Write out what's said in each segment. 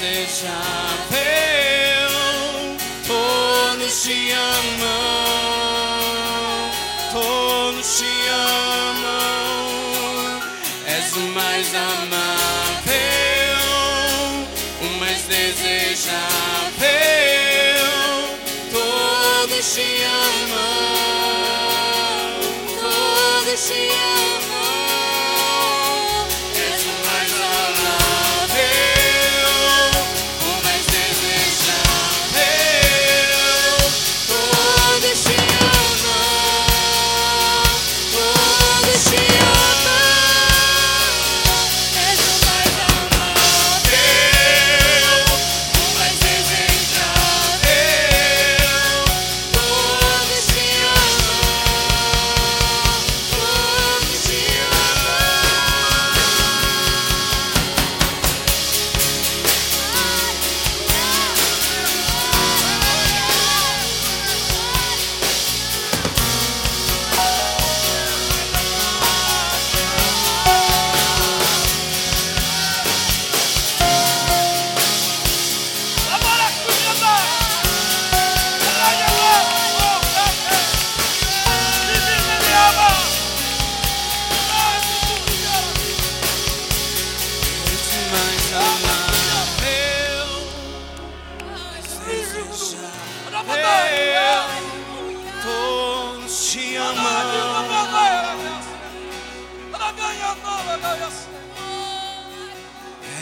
seja teu. Todos oh, te amam.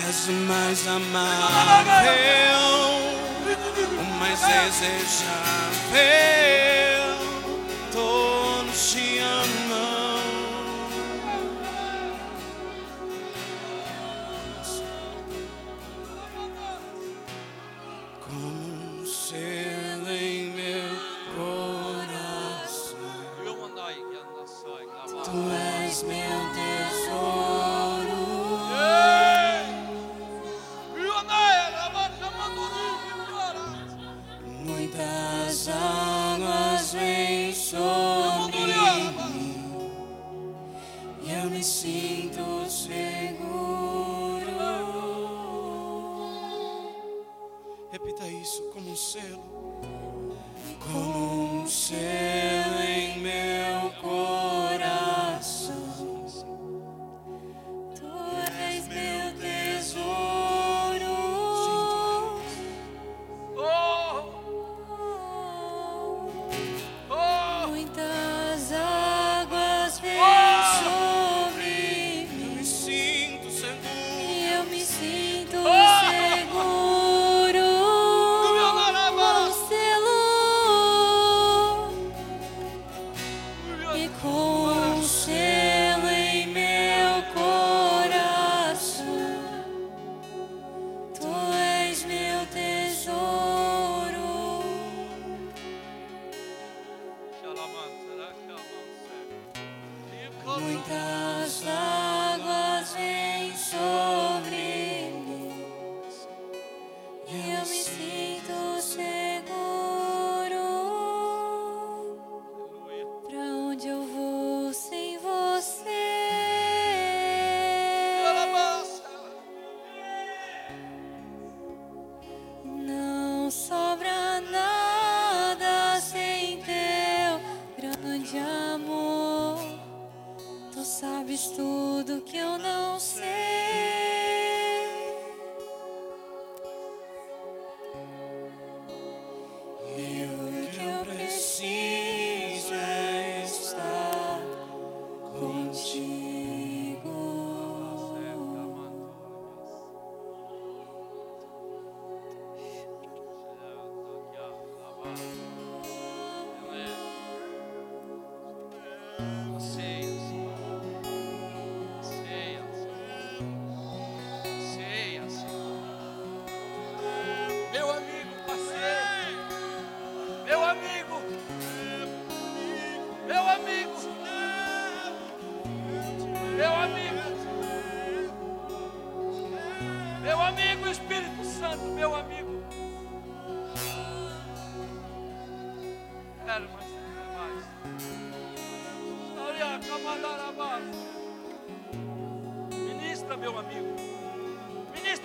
És o mais amável, o mais desejável.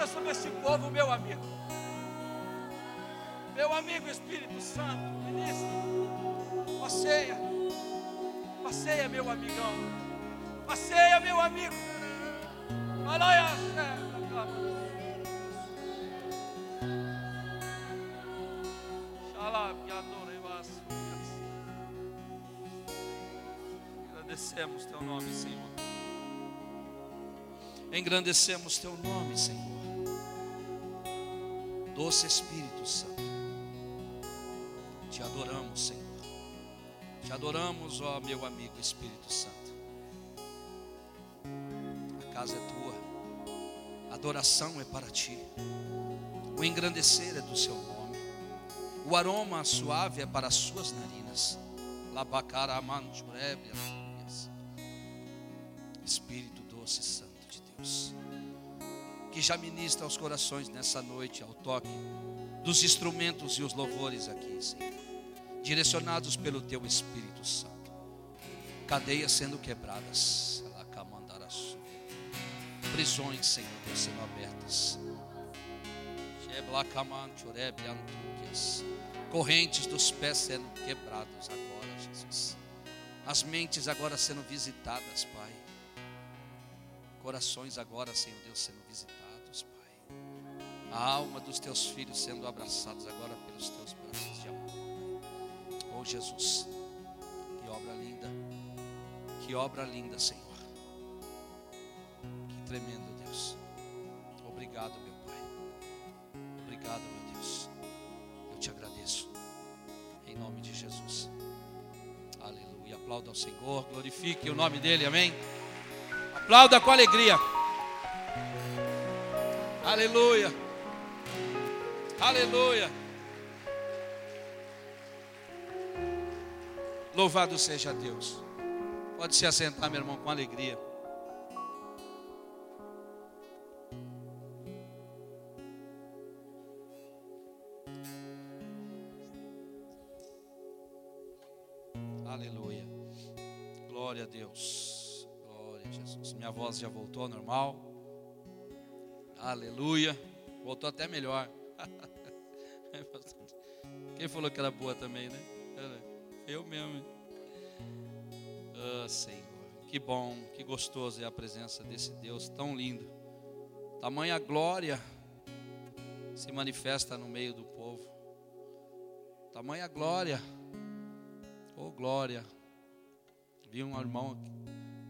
Ministra sobre esse povo, meu amigo. Meu amigo Espírito Santo, ministra. Passeia. Passeia, meu amigão. Passeia, meu amigo. Alaia, Agradecemos teu nome, Senhor. Engrandecemos teu nome, Senhor. Doce Espírito Santo. Te adoramos, Senhor. Te adoramos, ó meu amigo Espírito Santo. A casa é tua. A adoração é para ti. O engrandecer é do seu nome. O aroma suave é para as suas narinas. Espírito doce santo de Deus, que já ministra aos corações nessa noite, ao toque dos instrumentos e os louvores aqui, Senhor, direcionados pelo Teu Espírito Santo, cadeias sendo quebradas, prisões, Senhor, Deus, sendo abertas, correntes dos pés sendo quebrados agora, Jesus. As mentes agora sendo visitadas, Pai. Corações agora, Senhor Deus, sendo visitados. A alma dos teus filhos sendo abraçados agora pelos teus braços de amor. Oh Jesus, que obra linda. Que obra linda, Senhor. Que tremendo, Deus. Obrigado, meu Pai. Obrigado, meu Deus. Eu te agradeço. Em nome de Jesus. Aleluia. Aplauda ao Senhor. Glorifique o nome dele. Amém. Aplauda com alegria. Aleluia. Aleluia. Louvado seja Deus. Pode se assentar, meu irmão, com alegria. Aleluia. Glória a Deus. Glória a Jesus. Minha voz já voltou ao normal. Aleluia. Voltou até melhor. Quem falou que era boa também, né? Eu mesmo. Ah, Senhor. Que bom, que gostoso é a presença desse Deus tão lindo. Tamanha glória se manifesta no meio do povo. Tamanha glória. Oh, glória. Vi um irmão,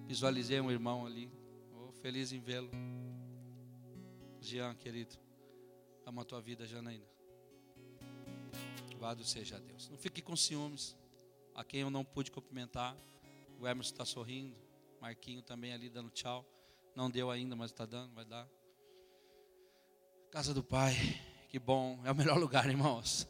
visualizei um irmão ali. Oh, feliz em vê-lo. Jean, querido. Ama a tua vida, Janaína. Louvado seja Deus. Não fique com ciúmes. A quem eu não pude cumprimentar. O Emerson está sorrindo. Marquinho também ali dando tchau. Não deu ainda, mas está dando, vai dar. Casa do Pai. Que bom. É o melhor lugar, irmãos.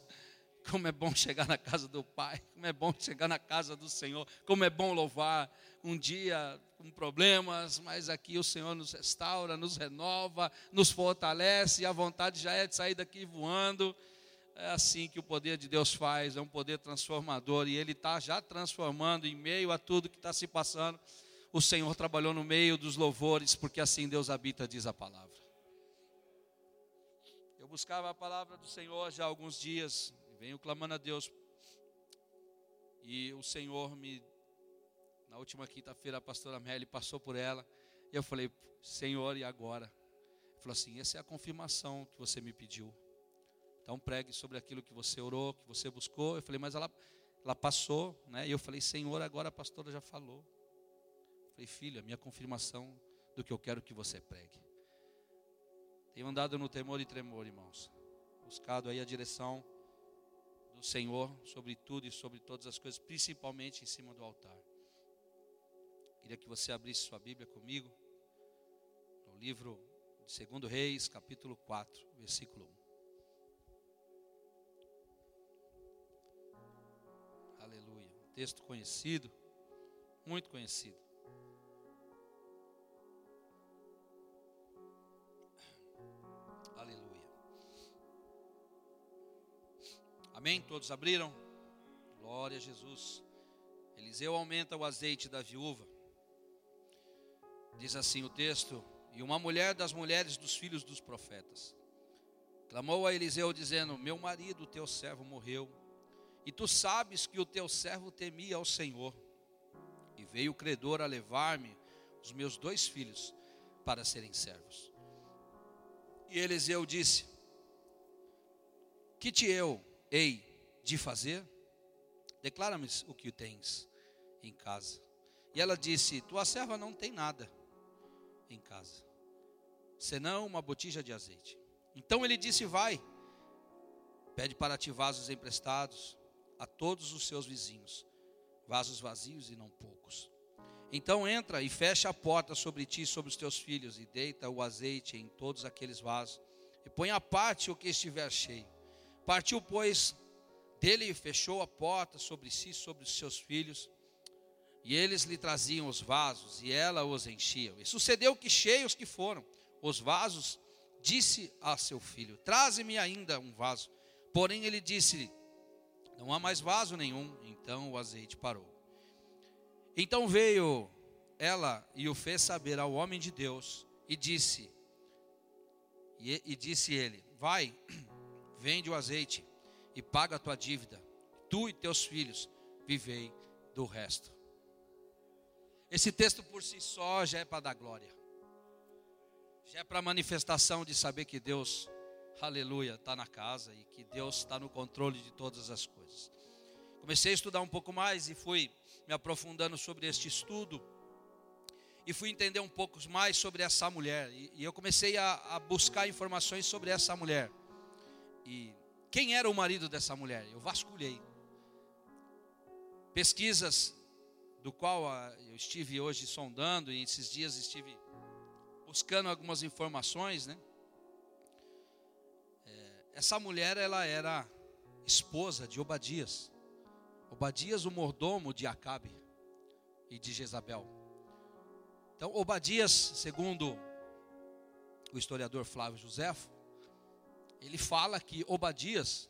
Como é bom chegar na casa do Pai, como é bom chegar na casa do Senhor, como é bom louvar. Um dia com problemas, mas aqui o Senhor nos restaura, nos renova, nos fortalece, e a vontade já é de sair daqui voando. É assim que o poder de Deus faz, é um poder transformador, e Ele está já transformando em meio a tudo que está se passando. O Senhor trabalhou no meio dos louvores, porque assim Deus habita, diz a palavra. Eu buscava a palavra do Senhor já há alguns dias, venho clamando a Deus. E o Senhor me, na última quinta-feira, a pastora Melly passou por ela. E eu falei, Senhor, e agora? Ele falou assim: essa é a confirmação que você me pediu. Então pregue sobre aquilo que você orou, que você buscou. Eu falei, mas ela, ela passou, né? E eu falei, Senhor, agora a pastora já falou. Eu falei, filha, minha confirmação do que eu quero que você pregue. Tenho andado no temor e tremor, irmãos. Buscado aí a direção do Senhor sobre tudo e sobre todas as coisas, principalmente em cima do altar. Queria que você abrisse sua Bíblia comigo, no livro de 2 Reis, capítulo 4, versículo 1. Texto conhecido, muito conhecido. Amém? Todos abriram? Glória a Jesus. Eliseu aumenta o azeite da viúva. Diz assim o texto: e uma mulher das mulheres dos filhos dos profetas. Clamou a Eliseu, dizendo: Meu marido, teu servo, morreu, e tu sabes que o teu servo temia ao Senhor. E veio o credor a levar-me os meus dois filhos para serem servos. E Eliseu disse: Que te eu hei de fazer? Declara-me o que tens em casa. E ela disse: Tua serva não tem nada em casa, senão uma botija de azeite. Então ele disse: Vai, pede para ti vasos emprestados a todos os seus vizinhos, vasos vazios e não poucos. Então entra e fecha a porta sobre ti e sobre os teus filhos, e deita o azeite em todos aqueles vasos, e põe à parte o que estiver cheio. Partiu, pois, dele e fechou a porta sobre si e sobre os seus filhos, e eles lhe traziam os vasos, e ela os enchia. E sucedeu que, cheios que foram os vasos, disse a seu filho: Traze-me ainda um vaso. Porém, ele disse: Não há mais vaso nenhum. Então o azeite parou. Então veio ela e o fez saber ao homem de Deus, e disse: E, e disse ele: Vai, vende o azeite e paga a tua dívida. Tu e teus filhos vivei do resto. Esse texto por si só já é para dar glória. Já é para manifestação de saber que Deus, aleluia, está na casa e que Deus está no controle de todas as coisas. Comecei a estudar um pouco mais e fui me aprofundando sobre este estudo e fui entender um pouco mais sobre essa mulher. E, e eu comecei a, a, buscar informações sobre essa mulher. E quem era o marido dessa mulher? Eu vasculhei. Pesquisas do qual ah, eu estive hoje sondando e esses dias estive buscando algumas informações, né? Essa mulher ela era esposa de Obadias. Obadias, o mordomo de Acabe e de Jezabel. Então, Obadias, segundo o historiador Flávio Josefo, ele fala que Obadias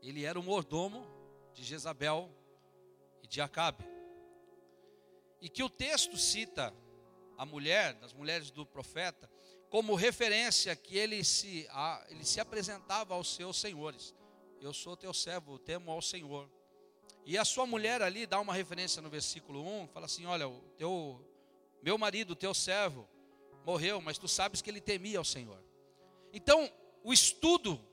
ele era o mordomo de Jezabel e de Acabe. E que o texto cita a mulher, das mulheres do profeta, como referência que ele se, a, ele se apresentava aos seus senhores. Eu sou teu servo, temo ao Senhor. E a sua mulher ali dá uma referência no versículo 1, fala assim: Olha, o teu, meu marido, teu servo, morreu, mas tu sabes que ele temia ao Senhor. Então, o estudo,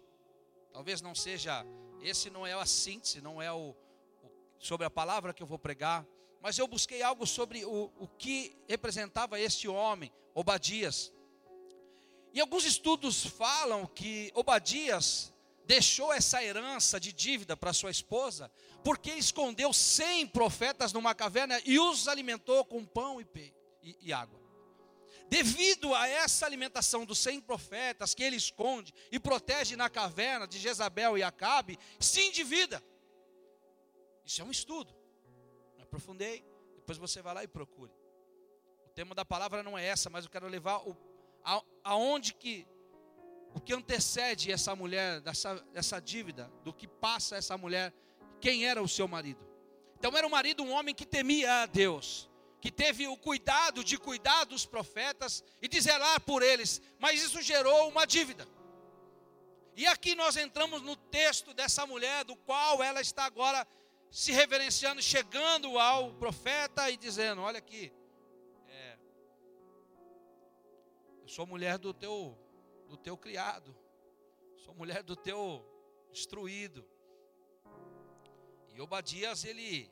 talvez não seja, esse não é a síntese, não é o, o sobre a palavra que eu vou pregar, mas eu busquei algo sobre o, o que representava este homem, Obadias. E alguns estudos falam que Obadias deixou essa herança de dívida para sua esposa, porque escondeu cem profetas numa caverna e os alimentou com pão e, e, e água. Devido a essa alimentação dos cem profetas que ele esconde e protege na caverna de Jezabel e Acabe, se endivida. Isso é um estudo aprofundei. Depois você vai lá e procure. O tema da palavra não é essa, mas eu quero levar o, a, aonde que o que antecede essa mulher, dessa, dessa dívida, do que passa essa mulher, quem era o seu marido. Então era um marido, um homem que temia a Deus, que teve o cuidado de cuidar dos profetas e de zelar por eles, mas isso gerou uma dívida. E aqui nós entramos no texto dessa mulher, do qual ela está agora se reverenciando, chegando ao profeta e dizendo: Olha aqui, sou mulher do teu, do teu criado, sou mulher do teu instruído. E Obadias, ele,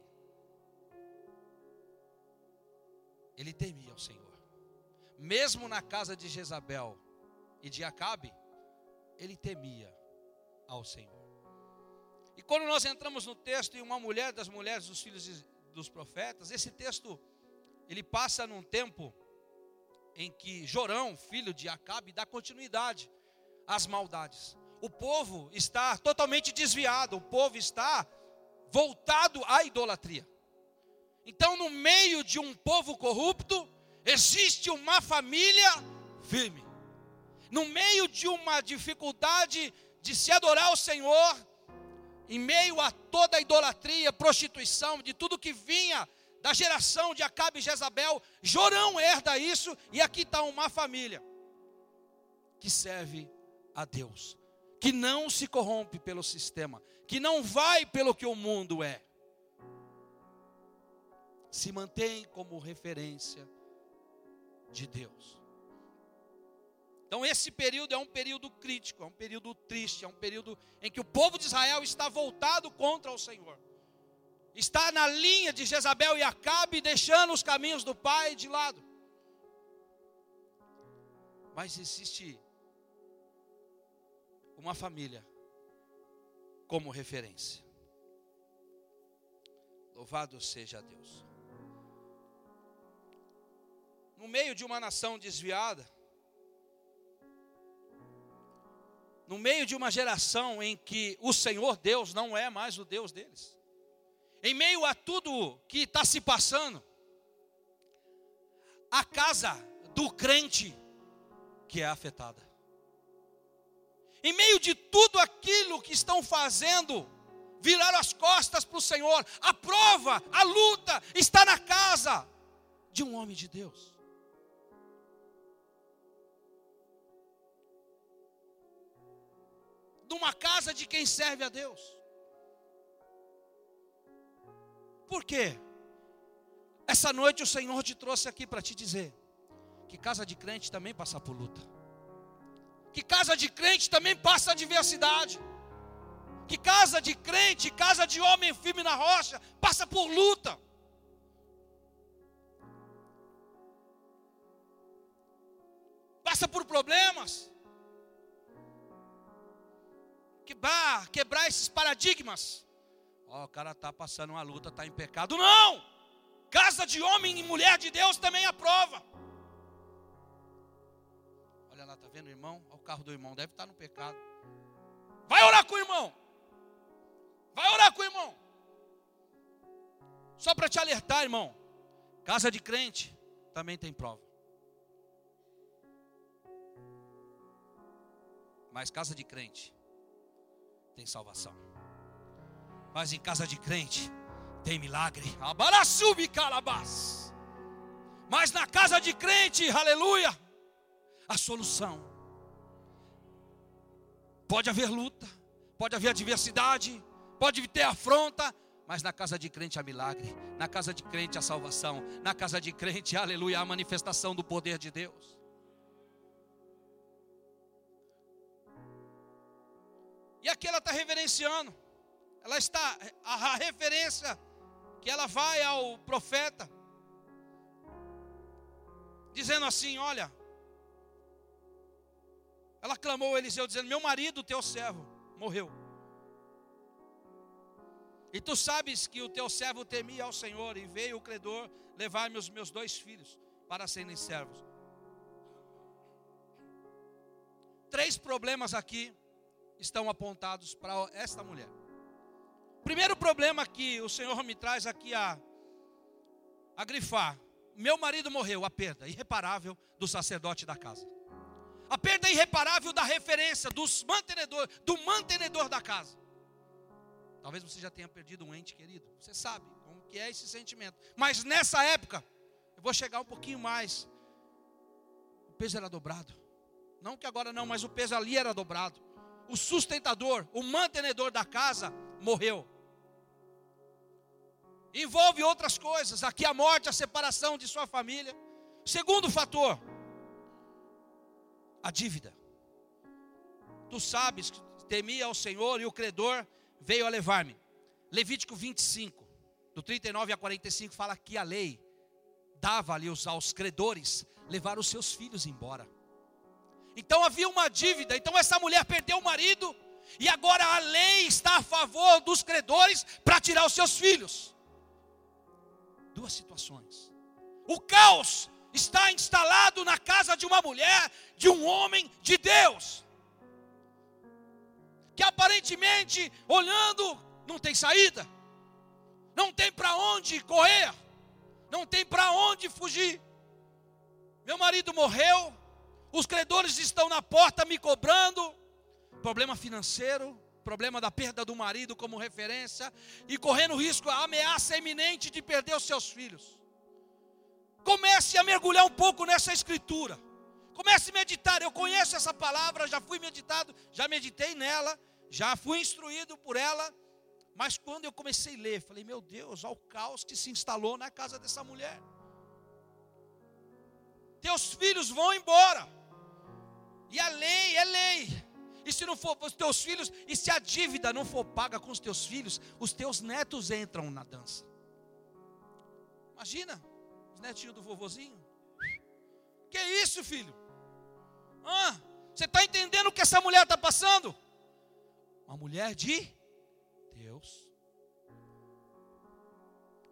ele temia o Senhor, mesmo na casa de Jezabel e de Acabe, ele temia ao Senhor. E quando nós entramos no texto em uma mulher das mulheres dos filhos dos profetas, esse texto ele passa num tempo em que Jorão, filho de Acabe, dá continuidade às maldades. O povo está totalmente desviado, o povo está voltado à idolatria. Então, no meio de um povo corrupto, existe uma família firme. No meio de uma dificuldade de se adorar ao Senhor, em meio a toda a idolatria, prostituição, de tudo que vinha da geração de Acabe e Jezabel, Jorão herda isso, e aqui está uma família que serve a Deus, que não se corrompe pelo sistema, que não vai pelo que o mundo é, se mantém como referência de Deus. Então, esse período é um período crítico, é um período triste, é um período em que o povo de Israel está voltado contra o Senhor. Está na linha de Jezabel e Acabe, deixando os caminhos do pai de lado. Mas existe uma família como referência. Louvado seja Deus. No meio de uma nação desviada, no meio de uma geração em que o Senhor Deus não é mais o Deus deles, em meio a tudo que está se passando, a casa do crente que é afetada. Em meio de tudo aquilo que estão fazendo, viraram as costas para o Senhor. A prova, a luta está na casa de um homem de Deus. De uma casa de quem serve a Deus. Por quê? Essa noite o Senhor te trouxe aqui para te dizer que casa de crente também passa por luta que casa de crente também passa adversidade. Que casa de crente, casa de homem firme na rocha, passa por luta. Passa por problemas. Quebrar, quebrar esses paradigmas. Ó, oh, o cara está passando uma luta, está em pecado. Não! Casa de homem e mulher de Deus também aprova. Olha lá, está vendo o irmão? carro do irmão, deve estar no pecado. Vai orar com o irmão. Vai orar com o irmão. Só para te alertar, irmão. Casa de crente também tem prova. Mas casa de crente tem salvação. Mas em casa de crente tem milagre. Abarassubi calabás. Mas na casa de crente, aleluia, a solução Pode haver luta, pode haver adversidade, pode ter afronta, mas na casa de crente há milagre, na casa de crente há salvação, na casa de crente, aleluia, há manifestação do poder de Deus. E aqui ela está reverenciando, ela está, a, referência que ela vai ao profeta, dizendo assim: Olha, ela clamou a Eliseu, dizendo: Meu marido, teu servo, morreu. E tu sabes que o teu servo temia ao Senhor, e veio o credor levar-me os meus dois filhos para serem servos. Três problemas aqui estão apontados para esta mulher. Primeiro problema que o Senhor me traz aqui a, a grifar: meu marido morreu, a perda irreparável do sacerdote da casa a perda irreparável da referência, dos mantenedor, do mantenedor da casa. Talvez você já tenha perdido um ente querido. Você sabe como que é esse sentimento. Mas nessa época, eu vou chegar um pouquinho mais. O peso era dobrado. Não que agora não, mas o peso ali era dobrado. O sustentador, o mantenedor da casa morreu. Envolve outras coisas. Aqui a morte, a separação de sua família. Segundo fator, a dívida. Tu sabes que temia ao Senhor e o credor veio a levar-me. Levítico 25, do 39 a 45, fala que a lei dava ali aos credores levar os seus filhos embora. Então havia uma dívida, então essa mulher perdeu o marido, e agora a lei está a favor dos credores para tirar os seus filhos. Duas situações. O caos está instalado na casa de uma mulher, de um homem de Deus, que aparentemente, olhando, não tem saída, não tem para onde correr, não tem para onde fugir. Meu marido morreu, os credores estão na porta me cobrando, problema financeiro, problema da perda do marido como referência e correndo risco, a ameaça iminente de perder os seus filhos. Comece a mergulhar um pouco nessa escritura. Comece a meditar. Eu conheço essa palavra, já fui meditado, já meditei nela, já fui instruído por ela. Mas quando eu comecei a ler, falei: Meu Deus, olha o caos que se instalou na casa dessa mulher. Teus filhos vão embora. E a lei é lei. E se não for para os teus filhos, e se a dívida não for paga com os teus filhos, os teus netos entram na dança. Imagina, os netinhos do vovozinho. Que isso, filho? Ah, você está entendendo o que essa mulher está passando? Uma mulher de Deus.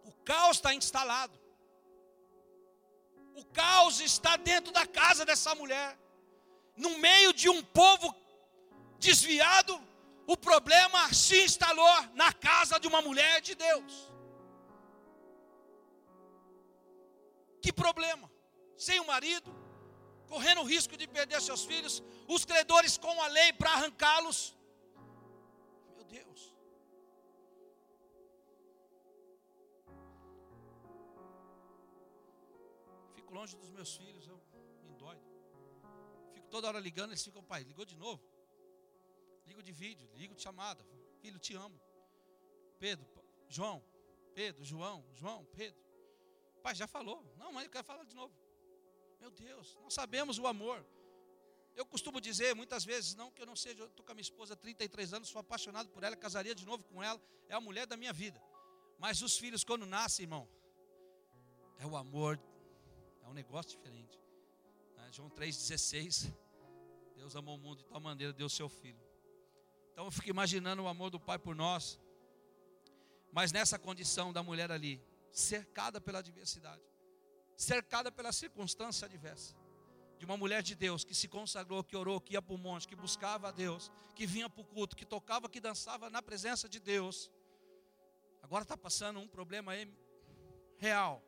O caos está instalado. O caos está dentro da casa dessa mulher. No meio de um povo desviado, o problema se instalou na casa de uma mulher de Deus. Que problema? Sem o marido, correndo o risco de perder seus filhos, os credores com a lei para arrancá-los. Meu Deus. Fico longe dos meus filhos, eu me dói. Fico toda hora ligando, eles ficam, pai, ligou de novo. Ligo de vídeo, ligo de chamada. Filho, te amo. Pedro, João, Pedro, João, João, Pedro. Pai, já falou. Não, mas eu quero falar de novo. Meu Deus, nós sabemos o amor. Eu costumo dizer muitas vezes, não que eu não seja, eu estou com a minha esposa há 33 anos, sou apaixonado por ela, casaria de novo com ela, é a mulher da minha vida. Mas os filhos, quando nascem, irmão, é o amor, é um negócio diferente. Né? João 3,16, Deus amou o mundo de tal maneira, deu seu filho. Então eu fico imaginando o amor do Pai por nós, mas nessa condição da mulher ali, cercada pela adversidade, cercada pela circunstância adversa, de uma mulher de Deus que se consagrou, que orou, que ia para o monte, que buscava a Deus, que vinha para o culto, que tocava, que dançava na presença de Deus. Agora está passando um problema aí real.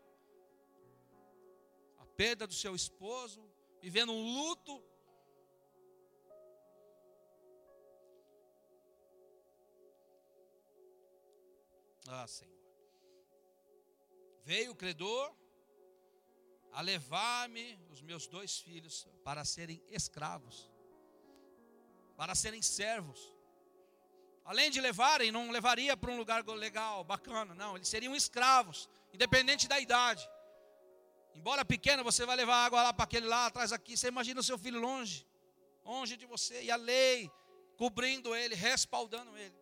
A perda do seu esposo, vivendo um luto. Ah, Senhor. Veio o credor a levar-me os meus dois filhos para serem escravos, para serem servos. Além de levarem, não levaria para um lugar legal, bacana, não, eles seriam escravos, independente da idade. Embora pequeno, você vai levar água lá para aquele lá atrás aqui. Você imagina o seu filho longe, longe de você, e a lei cobrindo ele, respaldando ele.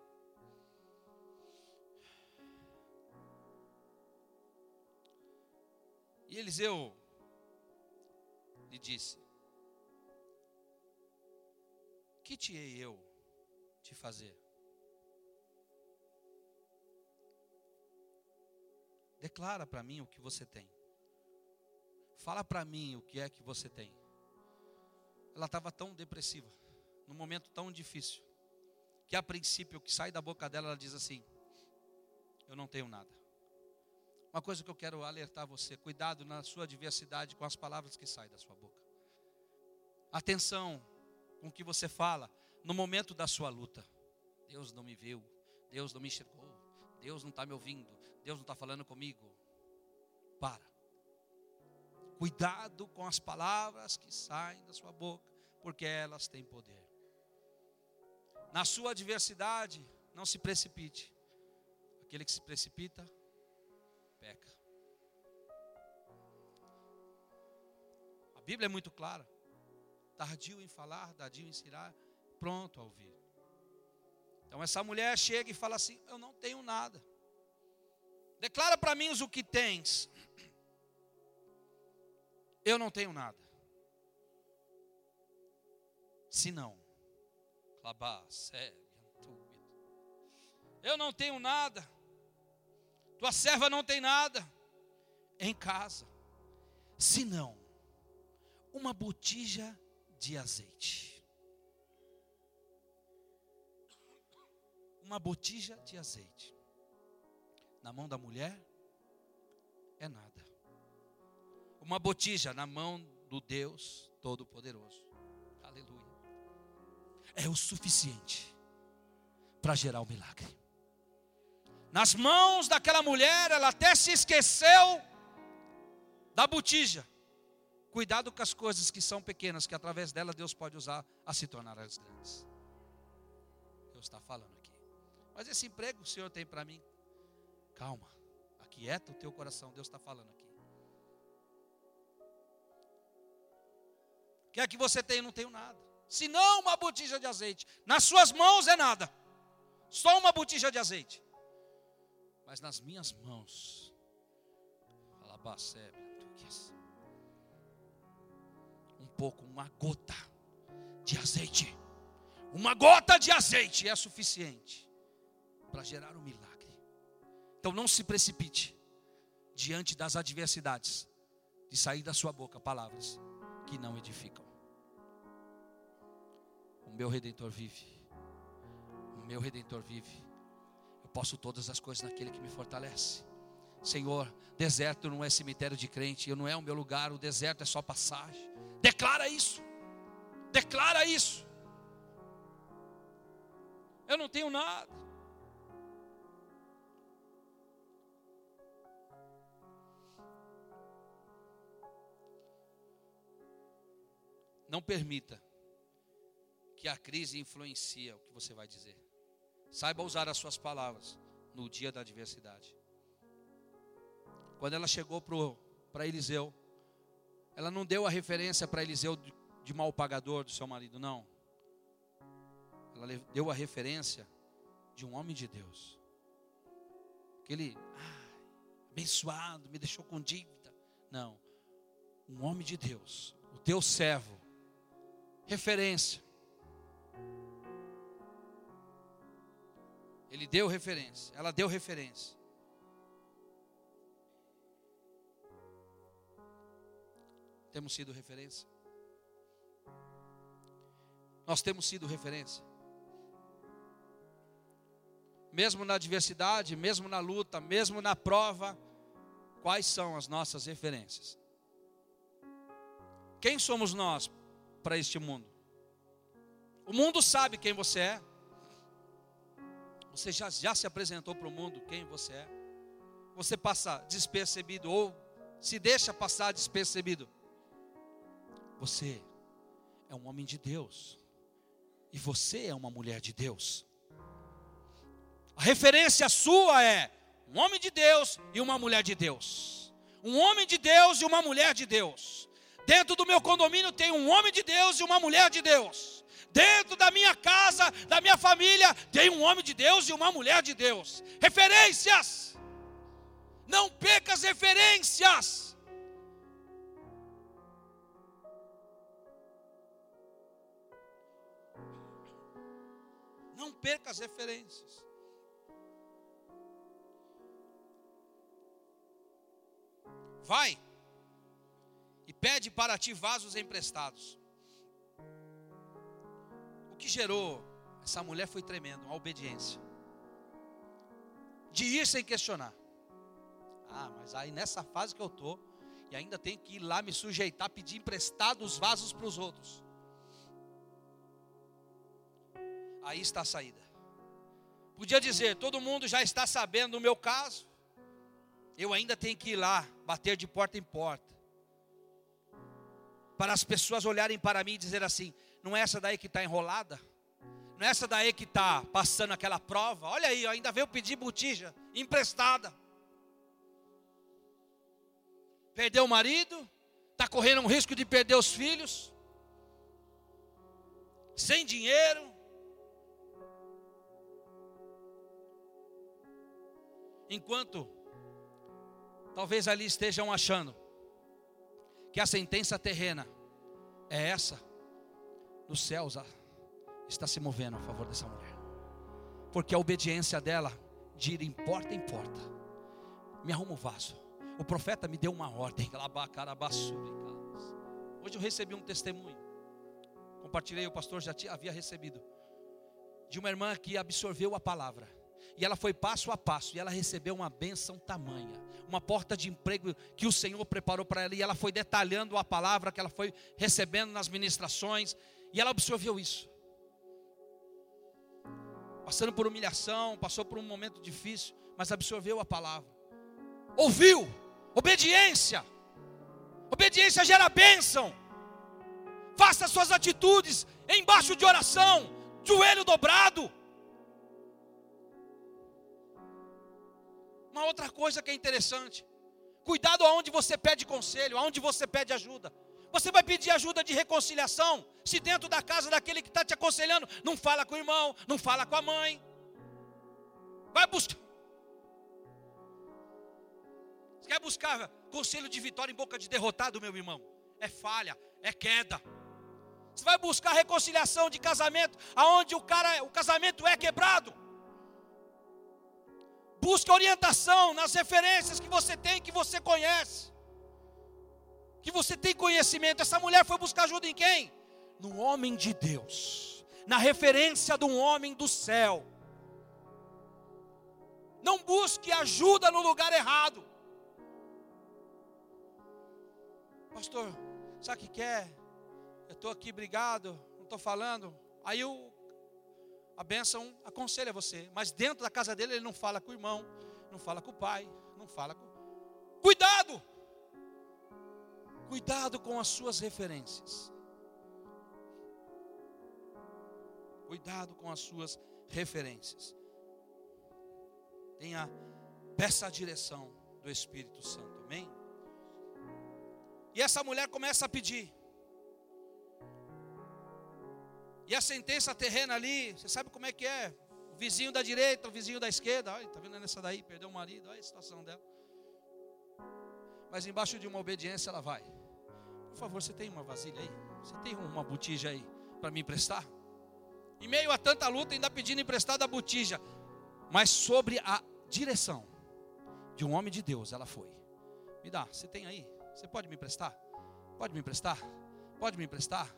E Eliseu lhe disse: Que te hei eu te fazer? Declara para mim o que você tem. Fala para mim o que é que você tem. Ela estava tão depressiva, num momento tão difícil, que a princípio o que sai da boca dela, ela diz assim: Eu não tenho nada. Uma coisa que eu quero alertar você: cuidado na sua adversidade com as palavras que saem da sua boca. Atenção com o que você fala no momento da sua luta. Deus não me viu, Deus não me enxergou, Deus não está me ouvindo, Deus não está falando comigo. Para. Cuidado com as palavras que saem da sua boca, porque elas têm poder. Na sua adversidade, não se precipite. Aquele que se precipita, peca. A Bíblia é muito clara. Tardio em falar, tardio em ensinar, pronto a ouvir. Então essa mulher chega e fala assim: Eu não tenho nada. Declara para mim o que tens. Eu não tenho nada. Se não, eu não tenho nada tua serva não tem nada em casa, senão uma botija de azeite. Uma botija de azeite. Na mão da mulher é nada. Uma botija na mão do Deus Todo-Poderoso. Aleluia. É o suficiente para gerar o milagre. Nas mãos daquela mulher, ela até se esqueceu da botija. Cuidado com as coisas que são pequenas, que através dela Deus pode usar a se tornar as grandes. Deus está falando aqui. Mas esse emprego o Senhor tem para mim. Calma, aquieta o teu coração, Deus está falando aqui. O que é que você tem? Eu não tenho nada. Se não uma botija de azeite. Nas suas mãos é nada. Só uma botija de azeite. Mas nas minhas mãos, um pouco, uma gota de azeite. Uma gota de azeite é suficiente para gerar um milagre. Então não se precipite diante das adversidades de sair da sua boca palavras que não edificam. O meu redentor vive. O meu redentor vive. Eu posso todas as coisas naquele que me fortalece. Senhor, deserto não é cemitério de crente, não é o meu lugar, o deserto é só passagem. Declara isso. Declara isso. Eu não tenho nada. Não permita que a crise influencie o que você vai dizer. Saiba usar as suas palavras no dia da adversidade. Quando ela chegou para Eliseu, ela não deu a referência para Eliseu de, de mal pagador do seu marido, não. Ela deu a referência de um homem de Deus. Aquele ah, abençoado, me deixou com dívida. Não. Um homem de Deus, o teu servo, referência. Ele deu referência, ela deu referência. Temos sido referência. Nós temos sido referência. Mesmo na adversidade, mesmo na luta, mesmo na prova, quais são as nossas referências? Quem somos nós para este mundo. O mundo sabe quem você é. Você já, já se apresentou para o mundo quem você é. Você passa despercebido ou se deixa passar despercebido. Você é um homem de Deus. E você é uma mulher de Deus. A referência sua é um homem de Deus e uma mulher de Deus. Um homem de Deus e uma mulher de Deus. Dentro do meu condomínio tem um homem de Deus e uma mulher de Deus. Dentro da minha casa, da minha família, tem um homem de Deus e uma mulher de Deus. Referências. Não perca as referências. Não perca as referências. Vai pede para ti vasos emprestados. O que gerou essa mulher foi tremendo, a obediência. De ir sem questionar. Ah, mas aí nessa fase que eu estou, e ainda tenho que ir lá me sujeitar, pedir emprestado os vasos para os outros. Aí está a saída. Podia dizer, todo mundo já está sabendo do meu caso. Eu ainda tenho que ir lá, bater de porta em porta para as pessoas olharem para mim e dizer assim: não é essa daí que está enrolada? Não é essa daí que está passando aquela prova? Olha aí, ainda veio pedir botija emprestada. Perdeu o marido, está correndo um risco de perder os filhos, sem dinheiro. Enquanto talvez ali estejam achando que a sentença terrena é essa, nos céus está se movendo a favor dessa mulher, porque a obediência dela de ir em porta em porta, me arruma o vaso. O profeta me deu uma ordem, hoje eu recebi um testemunho, compartilhei, o pastor já havia recebido, de uma irmã que absorveu a palavra. E ela foi passo a passo, e ela recebeu uma bênção tamanha, uma porta de emprego que o Senhor preparou para ela, e ela foi detalhando a palavra que ela foi recebendo nas ministrações, e ela absorveu isso. passando por humilhação, passou por um momento difícil, mas absorveu a palavra. Ouviu, obediência. Obediência gera bênção. Faça suas atitudes embaixo de oração, joelho dobrado. Uma outra coisa que é interessante: cuidado aonde você pede conselho, aonde você pede ajuda. Você vai pedir ajuda de reconciliação, se dentro da casa daquele que está te aconselhando, não fala com o irmão, não fala com a mãe. Vai buscar. Você quer buscar conselho de vitória em boca de derrotado, meu irmão? É falha, é queda. Você vai buscar reconciliação de casamento, aonde o cara, o casamento é quebrado. Busca orientação nas referências que você tem, que você conhece. Que você tem conhecimento. Essa mulher foi buscar ajuda em quem? No homem de Deus. Na referência de um homem do céu. Não busque ajuda no lugar errado. Pastor, sabe o que quer? Eu estou aqui, obrigado, não estou falando. Aí o, a bênção aconselha você, mas dentro da casa dele ele não fala com o irmão, não fala com o pai, não fala com. Cuidado! Cuidado com as suas referências. Cuidado com as suas referências. Tenha, peça a direção do Espírito Santo, amém? E essa mulher começa a pedir. E a sentença terrena ali, você sabe como é que é? O vizinho da direita, o vizinho da esquerda, olha, tá vendo nessa daí, perdeu o marido, olha a situação dela. Mas embaixo de uma obediência ela vai. Por favor, você tem uma vasilha aí? Você tem uma botija aí para me emprestar? Em meio a tanta luta, ainda pedindo emprestada a botija, mas sobre a direção de um homem de Deus, ela foi. Me dá, você tem aí? Você pode me emprestar? Pode me emprestar? Pode me emprestar?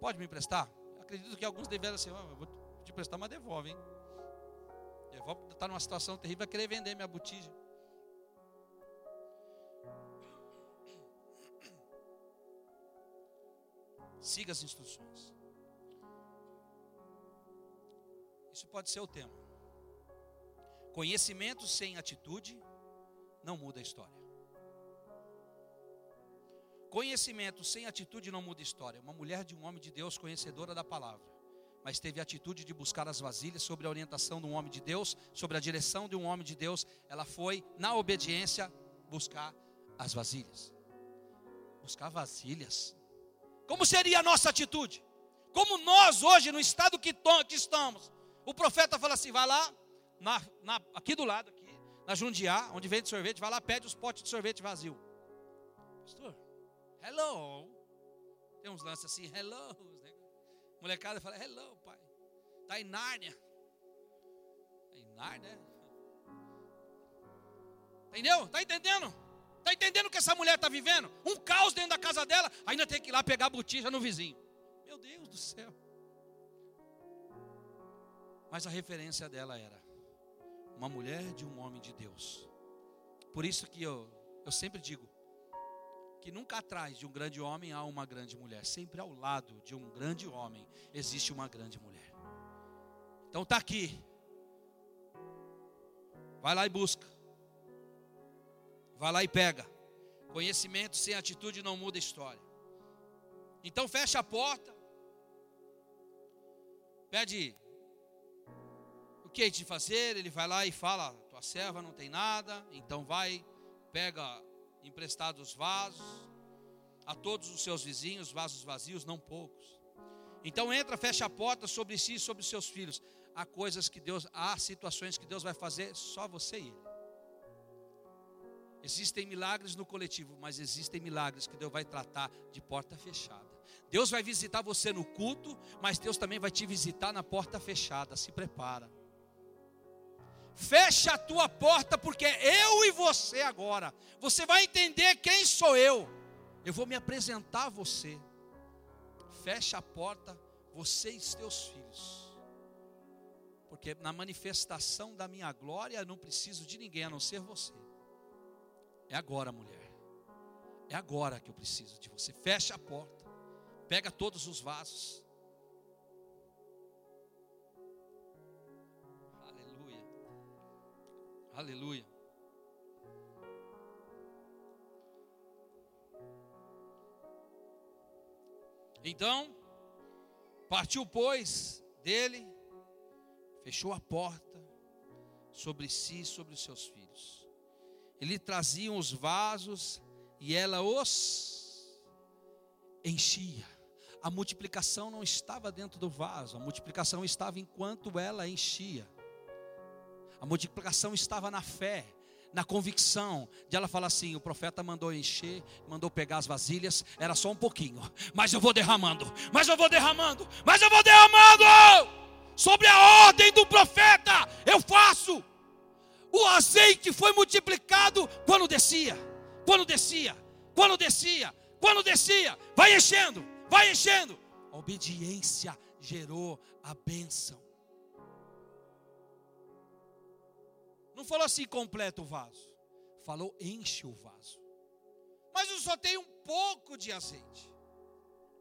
Pode me emprestar? acredito que alguns deveram assim, oh, vou te prestar, mas devolve, hein? Devolve, está numa situação terrível, vai querer vender minha botija. Siga as instruções. Isso pode ser o tema. Conhecimento sem atitude não muda a história. Conhecimento sem atitude não muda história. Uma mulher de um homem de Deus conhecedora da palavra, mas teve a atitude de buscar as vasilhas sob a orientação de um homem de Deus, sobre a direção de um homem de Deus. Ela foi, na obediência, buscar as vasilhas. Buscar vasilhas. Como seria a nossa atitude? Como nós hoje, no estado que, que estamos, o profeta fala assim: vai lá, na, na, aqui do lado, aqui, na Jundiá, onde vende sorvete, vai lá, pede os potes de sorvete vazio. Pastor, hello. Tem uns lances assim, hello. Molecada fala, hello, pai. Está em Nárnia. Está em Nárnia. Entendeu? Está entendendo? Está entendendo o que essa mulher está vivendo? Um caos dentro da casa dela, ainda tem que ir lá pegar a botija no vizinho. Meu Deus do céu. Mas a referência dela era uma mulher de um homem de Deus. Por isso que eu, eu sempre digo, que nunca atrás de um grande homem há uma grande mulher, sempre ao lado de um grande homem existe uma grande mulher. Então está aqui. Vai lá e busca. Vai lá e pega. Conhecimento sem atitude não muda a história. Então fecha a porta. Pede o que de fazer. Ele vai lá e fala: tua serva não tem nada. Então vai, pega emprestados vasos a todos os seus vizinhos, vasos vazios, não poucos. Então entra, fecha a porta sobre si e sobre seus filhos. Há coisas que Deus, há situações que Deus vai fazer só você e ele. Existem milagres no coletivo, mas existem milagres que Deus vai tratar de porta fechada. Deus vai visitar você no culto, mas Deus também vai te visitar na porta fechada. Se prepara. Fecha a tua porta, porque é eu e você agora. Você vai entender quem sou eu. Eu vou me apresentar a você. Fecha a porta, você e teus filhos. Porque na manifestação da minha glória, eu não preciso de ninguém a não ser você. É agora, mulher. É agora que eu preciso de você. Fecha a porta. Pega todos os vasos. Aleluia. Então, partiu, pois, dele, fechou a porta sobre si e sobre os seus filhos. Ele trazia os vasos e ela os enchia. A multiplicação não estava dentro do vaso, a multiplicação estava enquanto ela enchia. A multiplicação estava na fé, na convicção de ela falar assim: o profeta mandou encher, mandou pegar as vasilhas, era só um pouquinho, mas eu vou derramando, mas eu vou derramando, mas eu vou derramando sobre a ordem do profeta, eu faço. O azeite foi multiplicado quando descia, quando descia, quando descia, quando descia, vai enchendo, vai enchendo. A obediência gerou a bênção. Não falou assim, completa o vaso. Falou, enche o vaso. Mas eu só tenho um pouco de azeite.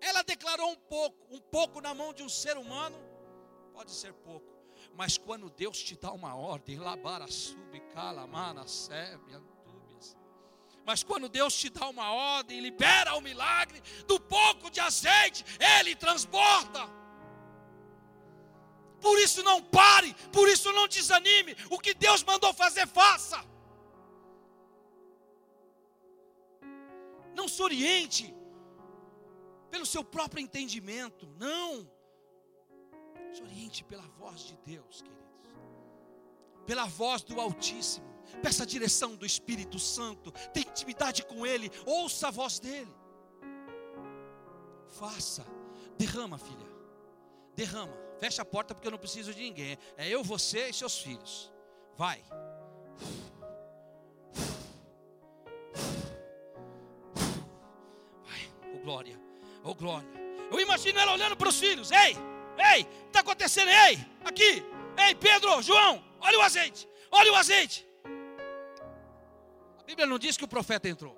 Ela declarou um pouco, um pouco na mão de um ser humano, pode ser pouco. Mas quando Deus te dá uma ordem, labara sub, calamana, sebe, antúbias. Mas quando Deus te dá uma ordem, libera o milagre do pouco de azeite, ele transborda. Por isso não pare, por isso não desanime. O que Deus mandou fazer, faça. Não se oriente pelo seu próprio entendimento, não. Se oriente pela voz de Deus, queridos. Pela voz do Altíssimo. Peça a direção do Espírito Santo. Tenha intimidade com Ele. Ouça a voz dEle. Faça. Derrama, filha. Derrama. Fecha a porta porque eu não preciso de ninguém. É eu, você e seus filhos. Vai. Vai. Oh glória. Oh glória. Eu imagino ela olhando para os filhos. Ei, ei, acontecendo? Ei, aqui. Ei, Pedro, João, olha o azeite. Olha o azeite. A Bíblia não diz que o profeta entrou.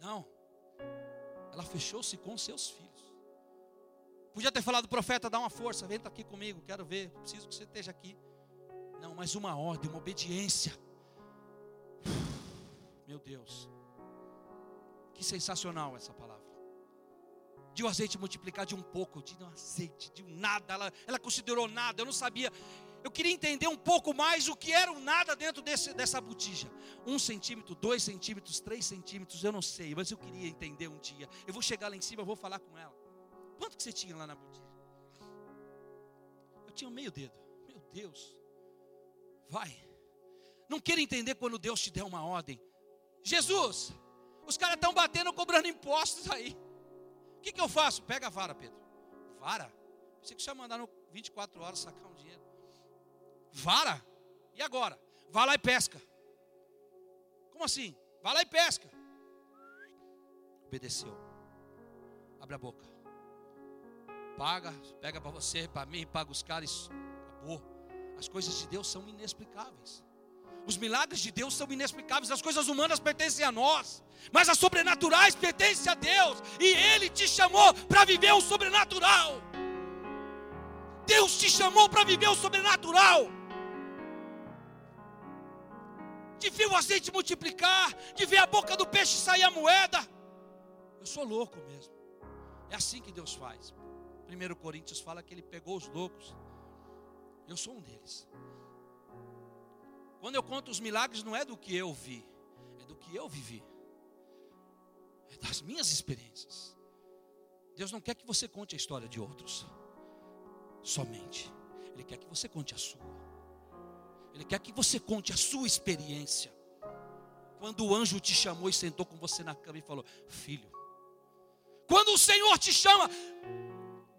Não. Ela fechou-se com seus filhos. Podia ter falado, profeta, dá uma força, vem aqui comigo, quero ver, preciso que você esteja aqui. Não, mas uma ordem, uma obediência. Meu Deus, que sensacional essa palavra. De um azeite multiplicar de um pouco, de um azeite, de um nada, ela, ela considerou nada, eu não sabia. Eu queria entender um pouco mais o que era o nada dentro desse, dessa botija. Um centímetro, dois centímetros, três centímetros, eu não sei, mas eu queria entender um dia. Eu vou chegar lá em cima, eu vou falar com ela. Quanto que você tinha lá na botija? Eu tinha meio dedo. Meu Deus. Vai. Não queira entender quando Deus te der uma ordem. Jesus, os caras estão batendo, cobrando impostos aí. O que, que eu faço? Pega a vara, Pedro. Vara? Você que você mandar no 24 horas sacar um dinheiro. Vara? E agora? Vá lá e pesca. Como assim? Vá lá e pesca. Obedeceu. Abre a boca paga, pega para você, para mim, paga os caras, acabou. As coisas de Deus são inexplicáveis. Os milagres de Deus são inexplicáveis, as coisas humanas pertencem a nós, mas as sobrenaturais pertencem a Deus, e Ele te chamou para viver o sobrenatural. Deus te chamou para viver o sobrenatural. De ver o azeite multiplicar, de ver a boca do peixe sair a moeda. Eu sou louco mesmo. É assim que Deus faz. 1 Coríntios fala que ele pegou os loucos. Eu sou um deles. Quando eu conto os milagres, não é do que eu vi, é do que eu vivi, é das minhas experiências. Deus não quer que você conte a história de outros, somente, Ele quer que você conte a sua, Ele quer que você conte a sua experiência. Quando o anjo te chamou e sentou com você na cama e falou: Filho, quando o Senhor te chama,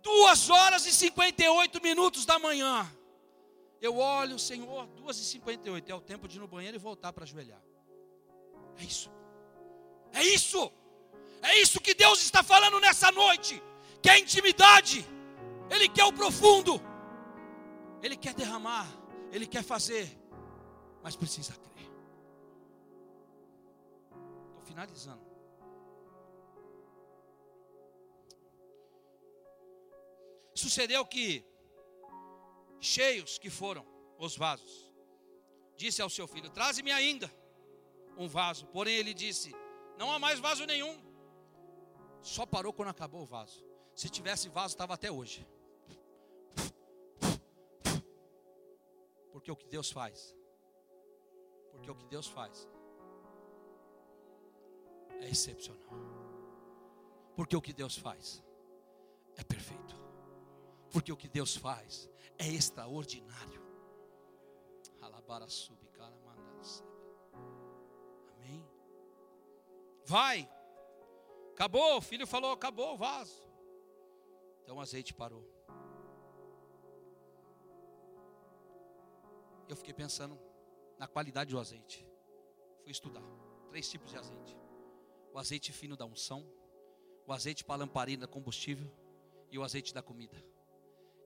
duas horas e 58 minutos da manhã. Eu olho, Senhor, duas e 58, é o tempo de ir no banheiro e voltar para ajoelhar. É isso. É isso. É isso que Deus está falando nessa noite. Que é intimidade. Ele quer o profundo. Ele quer derramar. Ele quer fazer. Mas precisa crer. Estou finalizando. Sucedeu que, cheios que foram os vasos, disse ao seu filho: Traze-me ainda um vaso. Porém, ele disse: Não há mais vaso nenhum. Só parou quando acabou o vaso. Se tivesse vaso, estava até hoje. Porque o que Deus faz, porque o que Deus faz é excepcional. Porque o que Deus faz é perfeito. Porque o que Deus faz é extraordinário. Amém. Vai. Acabou, o filho falou, acabou o vaso. Então o azeite parou. Eu fiquei pensando na qualidade do azeite. Fui estudar três tipos de azeite: o azeite fino da unção, o azeite para lamparina combustível e o azeite da comida.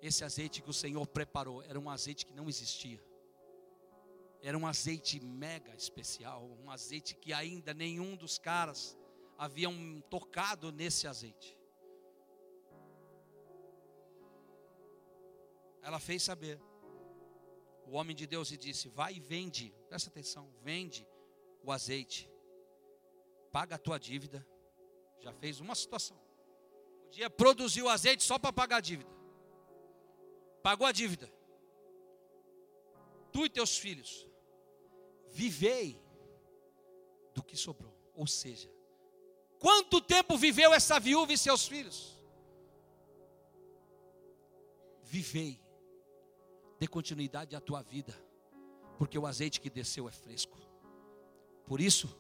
Esse azeite que o Senhor preparou era um azeite que não existia. Era um azeite mega especial, um azeite que ainda nenhum dos caras haviam tocado nesse azeite. Ela fez saber. O homem de Deus e disse: Vai e vende, presta atenção, vende o azeite, paga a tua dívida. Já fez uma situação. Podia produzir o azeite só para pagar a dívida. Pagou a dívida. Tu e teus filhos vivei do que sobrou. Ou seja, quanto tempo viveu essa viúva e seus filhos? Vivei, dê continuidade à tua vida, porque o azeite que desceu é fresco. Por isso,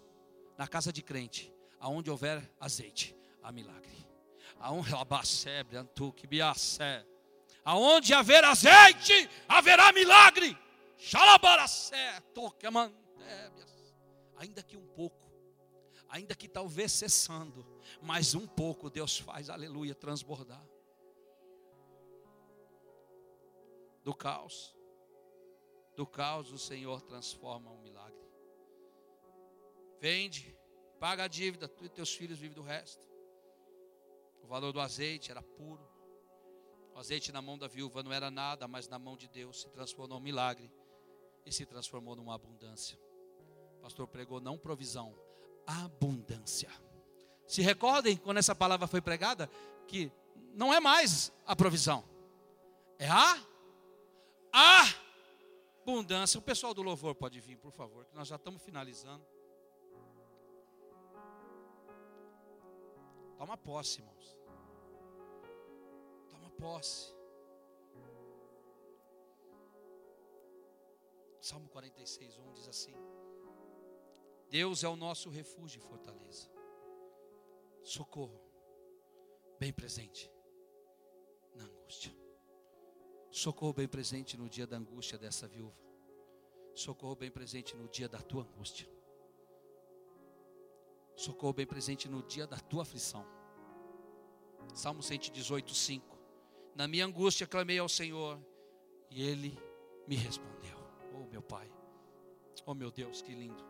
na casa de crente, aonde houver azeite, há milagre. Aonde aonde haver azeite, haverá milagre. Xalabaracé, toque Ainda que um pouco, ainda que talvez cessando, mas um pouco Deus faz, aleluia, transbordar. Do caos, do caos o Senhor transforma um milagre. Vende, paga a dívida, tu e teus filhos vivem do resto. O valor do azeite era puro. O azeite na mão da viúva não era nada, mas na mão de Deus se transformou num milagre e se transformou numa abundância. O pastor pregou não provisão, abundância. Se recordem quando essa palavra foi pregada que não é mais a provisão, é a abundância. O pessoal do louvor pode vir, por favor, que nós já estamos finalizando. Toma posse, irmãos. Posse. Salmo 46, 1 diz assim: Deus é o nosso refúgio e fortaleza, socorro, bem presente na angústia. Socorro bem presente no dia da angústia dessa viúva. Socorro bem presente no dia da tua angústia. Socorro bem presente no dia da tua aflição. Salmo 118, 5. Na minha angústia clamei ao Senhor e Ele me respondeu. Oh, meu Pai. Oh, meu Deus, que lindo.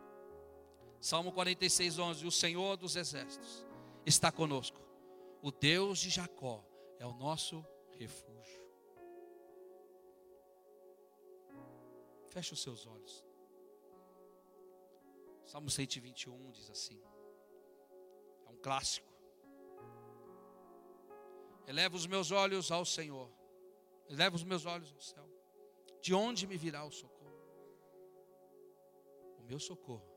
Salmo 46, 11. O Senhor dos exércitos está conosco. O Deus de Jacó é o nosso refúgio. Feche os seus olhos. Salmo 121 diz assim: é um clássico. Eleva os meus olhos ao Senhor, eleva os meus olhos ao céu. De onde me virá o socorro? O meu socorro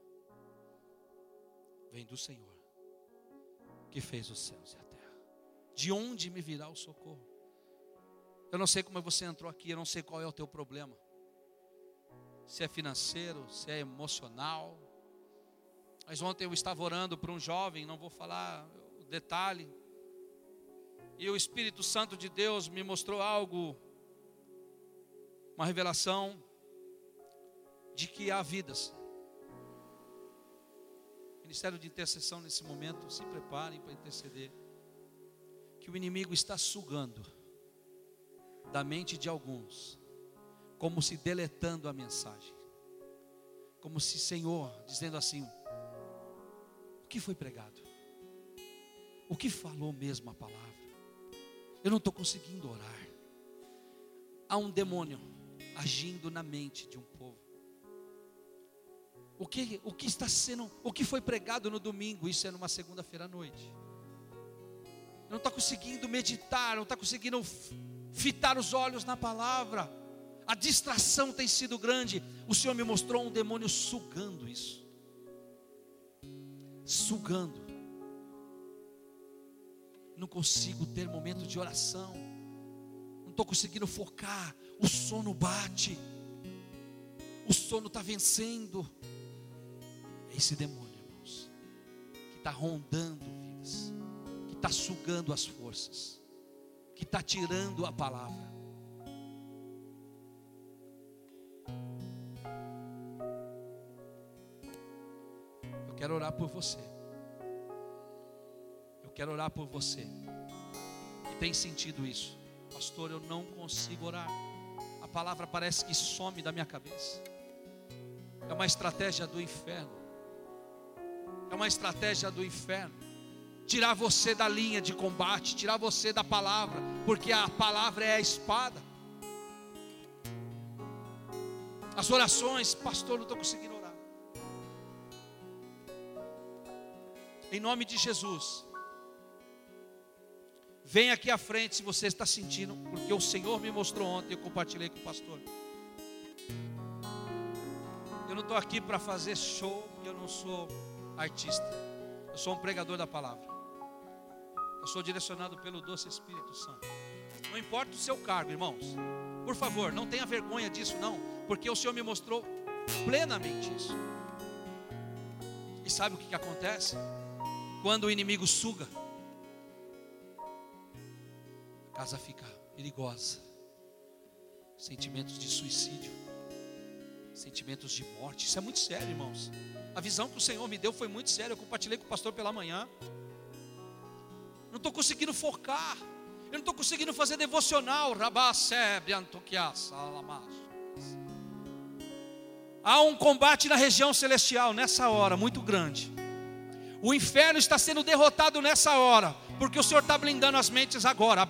vem do Senhor, que fez os céus e a terra. De onde me virá o socorro? Eu não sei como você entrou aqui, eu não sei qual é o teu problema. Se é financeiro, se é emocional. Mas ontem eu estava orando para um jovem, não vou falar o detalhe. E o Espírito Santo de Deus me mostrou algo, uma revelação de que há vidas Ministério de intercessão nesse momento, se preparem para interceder. Que o inimigo está sugando da mente de alguns, como se deletando a mensagem. Como se, Senhor, dizendo assim: o que foi pregado? O que falou mesmo a palavra? Eu não estou conseguindo orar. Há um demônio agindo na mente de um povo. O que, o que está sendo, o que foi pregado no domingo, isso é numa segunda-feira à noite. Não está conseguindo meditar, não está conseguindo fitar os olhos na palavra. A distração tem sido grande. O Senhor me mostrou um demônio sugando isso. Sugando. Não consigo ter momento de oração. Não estou conseguindo focar. O sono bate. O sono está vencendo. É esse demônio, irmãos, que está rondando vidas, que está sugando as forças, que está tirando a palavra. quero orar por você. Quero orar por você que tem sentido isso. Pastor, eu não consigo orar. A palavra parece que some da minha cabeça. É uma estratégia do inferno. É uma estratégia do inferno. Tirar você da linha de combate, tirar você da palavra, porque a palavra é a espada. As orações, pastor, não estou conseguindo Em nome de Jesus. Vem aqui à frente se você está sentindo, porque o Senhor me mostrou ontem, eu compartilhei com o pastor. Eu não estou aqui para fazer show, eu não sou artista. Eu sou um pregador da palavra. Eu sou direcionado pelo doce Espírito Santo. Não importa o seu cargo, irmãos. Por favor, não tenha vergonha disso, não, porque o Senhor me mostrou plenamente isso. E sabe o que, que acontece? Quando o inimigo suga, casa fica perigosa. Sentimentos de suicídio, sentimentos de morte. Isso é muito sério, irmãos. A visão que o Senhor me deu foi muito séria. Eu compartilhei com o pastor pela manhã. Não estou conseguindo focar. Eu não estou conseguindo fazer devocional. Há um combate na região celestial nessa hora, muito grande. O inferno está sendo derrotado nessa hora, porque o Senhor está blindando as mentes agora.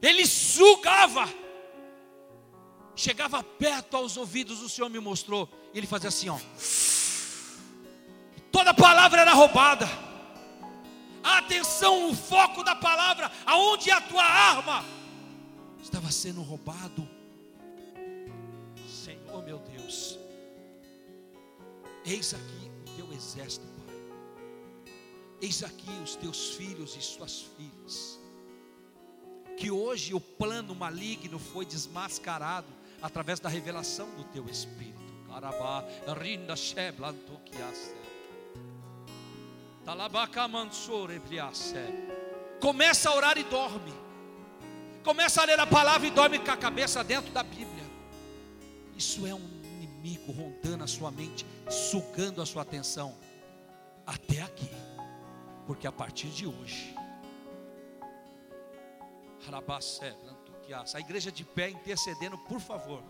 Ele sugava, chegava perto aos ouvidos, o Senhor me mostrou. Ele fazia assim, ó. Toda palavra era roubada. A atenção, o foco da palavra, aonde é a tua arma? Estava sendo roubado. Senhor meu Deus, eis aqui o teu exército, Pai. Eis aqui os teus filhos e suas filhas. Que hoje o plano maligno foi desmascarado através da revelação do teu Espírito. Carabá, rinda Começa a orar e dorme. Começa a ler a palavra e dorme com a cabeça dentro da Bíblia. Isso é um inimigo rondando a sua mente, sugando a sua atenção. Até aqui. Porque a partir de hoje, a igreja de pé intercedendo, por favor.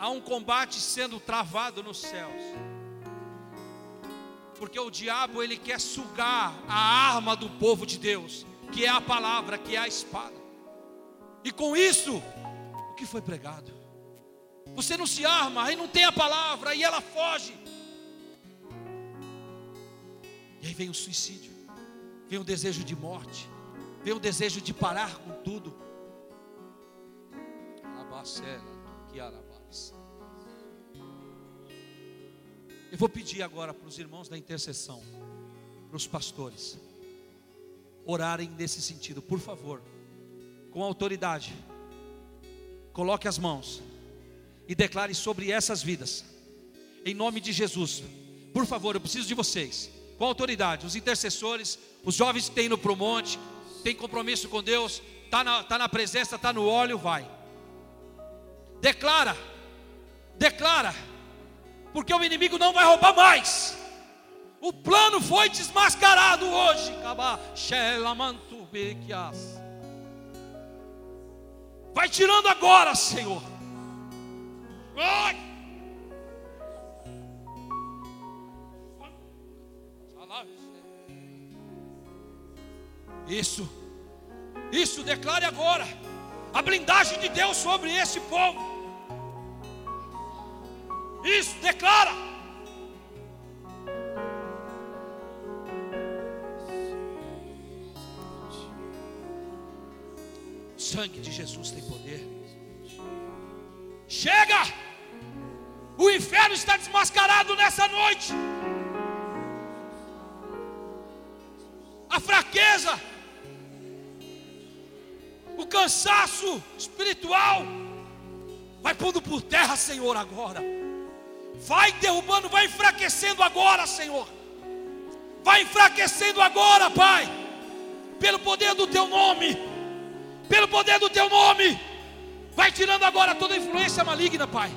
Há um combate sendo travado nos céus. Porque o diabo ele quer sugar a arma do povo de Deus, que é a palavra, que é a espada. E com isso, o que foi pregado? Você não se arma, aí não tem a palavra, aí ela foge. E aí vem o suicídio, vem o desejo de morte, vem o desejo de parar com tudo. Eu vou pedir agora para os irmãos da intercessão, para os pastores, orarem nesse sentido, por favor com autoridade, coloque as mãos e declare sobre essas vidas, em nome de Jesus. Por favor, eu preciso de vocês, com autoridade, os intercessores, os jovens que têm ido para o monte, tem compromisso com Deus, está na, tá na presença, está no óleo, vai. Declara, declara, porque o inimigo não vai roubar mais. O plano foi desmascarado hoje. Vai tirando agora, Senhor. Isso. Isso, declare agora a blindagem de Deus sobre esse povo. Isso, declara. Sangue de Jesus tem poder. Chega! O inferno está desmascarado nessa noite. A fraqueza, o cansaço espiritual, vai pondo por terra, Senhor, agora. Vai derrubando, vai enfraquecendo agora, Senhor. Vai enfraquecendo agora, Pai. Pelo poder do Teu nome. Pelo poder do Teu nome. Vai tirando agora toda influência maligna, Pai.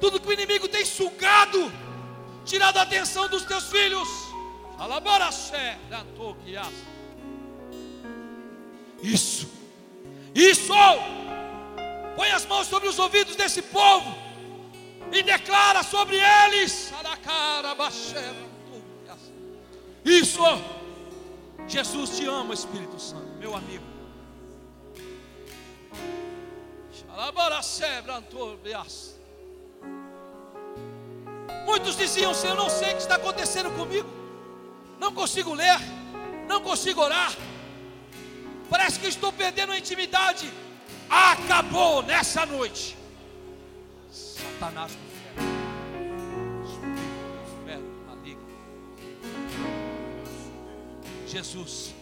Tudo que o inimigo tem sugado, tirado a atenção dos teus filhos. Isso, isso. Põe as mãos sobre os ouvidos desse povo e declara sobre eles. Isso. Jesus te ama, Espírito Santo, meu amigo. Muitos diziam, Senhor, não sei o que está acontecendo comigo. Não consigo ler, não consigo orar. Parece que estou perdendo a intimidade. Acabou nessa noite. Satanás. Jesus.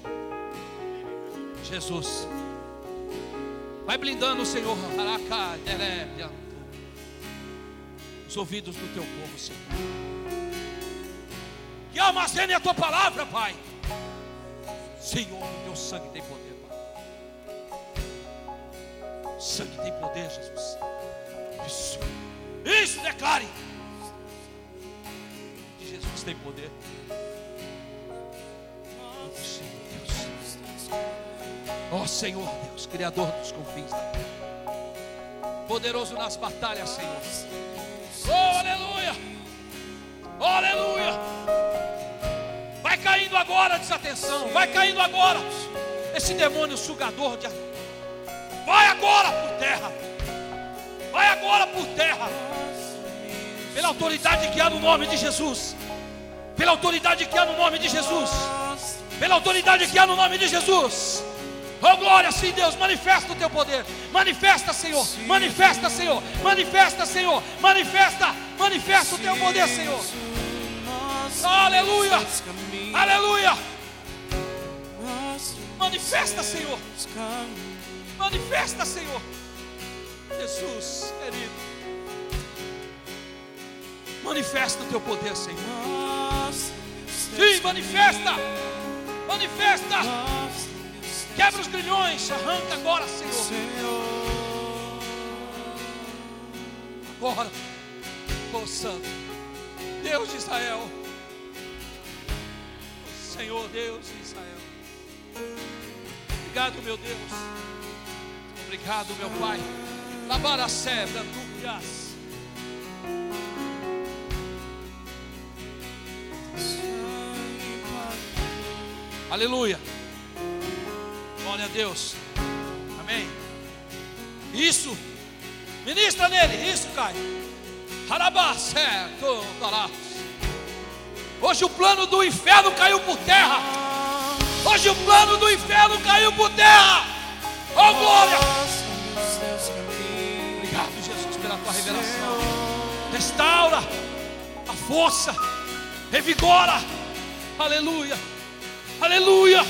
Jesus. Vai blindando, Senhor. Derebe, antu. Os ouvidos do teu povo, Senhor. Que armazene a tua palavra, Pai. Senhor, o teu sangue tem poder, Pai. O sangue tem poder, Jesus. Isso. Isso, declare. Que Jesus tem poder. Oh, Senhor Deus. Ó Senhor Deus, Criador dos confins da terra. Poderoso nas batalhas, Senhor. Oh, aleluia. Oh, aleluia. Vai caindo agora a desatenção. Vai caindo agora esse demônio sugador de. Vai agora por terra. Vai agora por terra. Pela autoridade que há no nome de Jesus. Pela autoridade que há no nome de Jesus. Pela autoridade que há no nome de Jesus. Oh glória, sim, Deus, manifesta o teu poder. Manifesta, Senhor. Manifesta, Senhor. Manifesta, Senhor. Manifesta, manifesta o teu poder, Senhor. Aleluia. Aleluia. Manifesta, Senhor. Manifesta, Senhor. Jesus, querido. Manifesta o teu poder, Senhor. Sim, manifesta. Manifesta. Quebra os grilhões. Arranca agora, Senhor. Agora. Oh Santo. Deus de Israel. Senhor Deus de Israel. Obrigado, meu Deus. Obrigado, meu Pai. Labaracé, Branducas. Aleluia. Glória a Deus. Amém. Isso. Ministra nele. Isso, Caio. Hoje o plano do inferno caiu por terra. Hoje o plano do inferno caiu por terra. Oh glória! Obrigado, Jesus, pela tua revelação. Restaura a força, revigora. Aleluia, aleluia,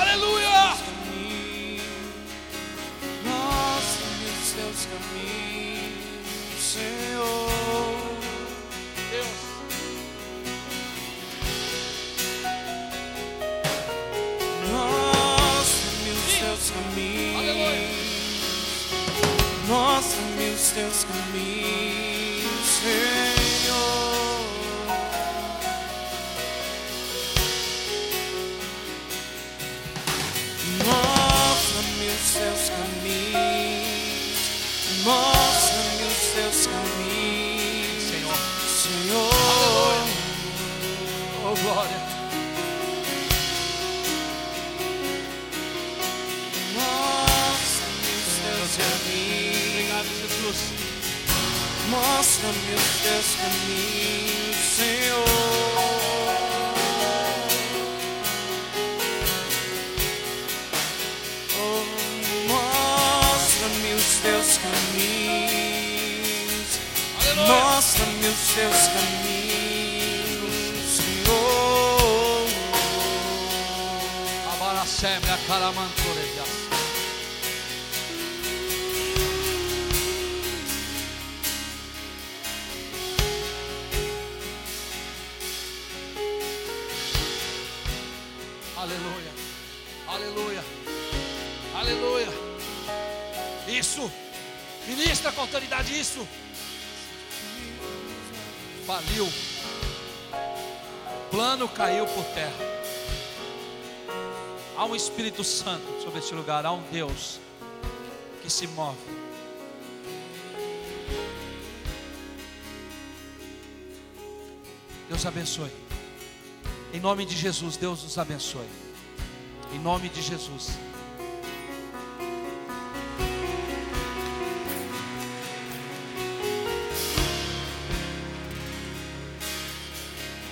aleluia. Mostra-me os teus caminhos, Senhor. Deus, teus caminhos. aleluia. Mostra-me os teus caminhos, Senhor. Mostra-me os teus caminhos, Senhor. Senhor. Aleluia. Oh, glória. Mostra-me os teus caminhos. Obrigado, Jesus. Mostra-me os teus caminhos, Senhor. Teus caminhos, Senhor. Agora sempre a caramantoreja. Aleluia. Aleluia. Aleluia. Isso. Ministra com autoridade isso. Faliu. Plano caiu por terra. Há um Espírito Santo sobre este lugar, há um Deus que se move. Deus abençoe. Em nome de Jesus, Deus nos abençoe. Em nome de Jesus.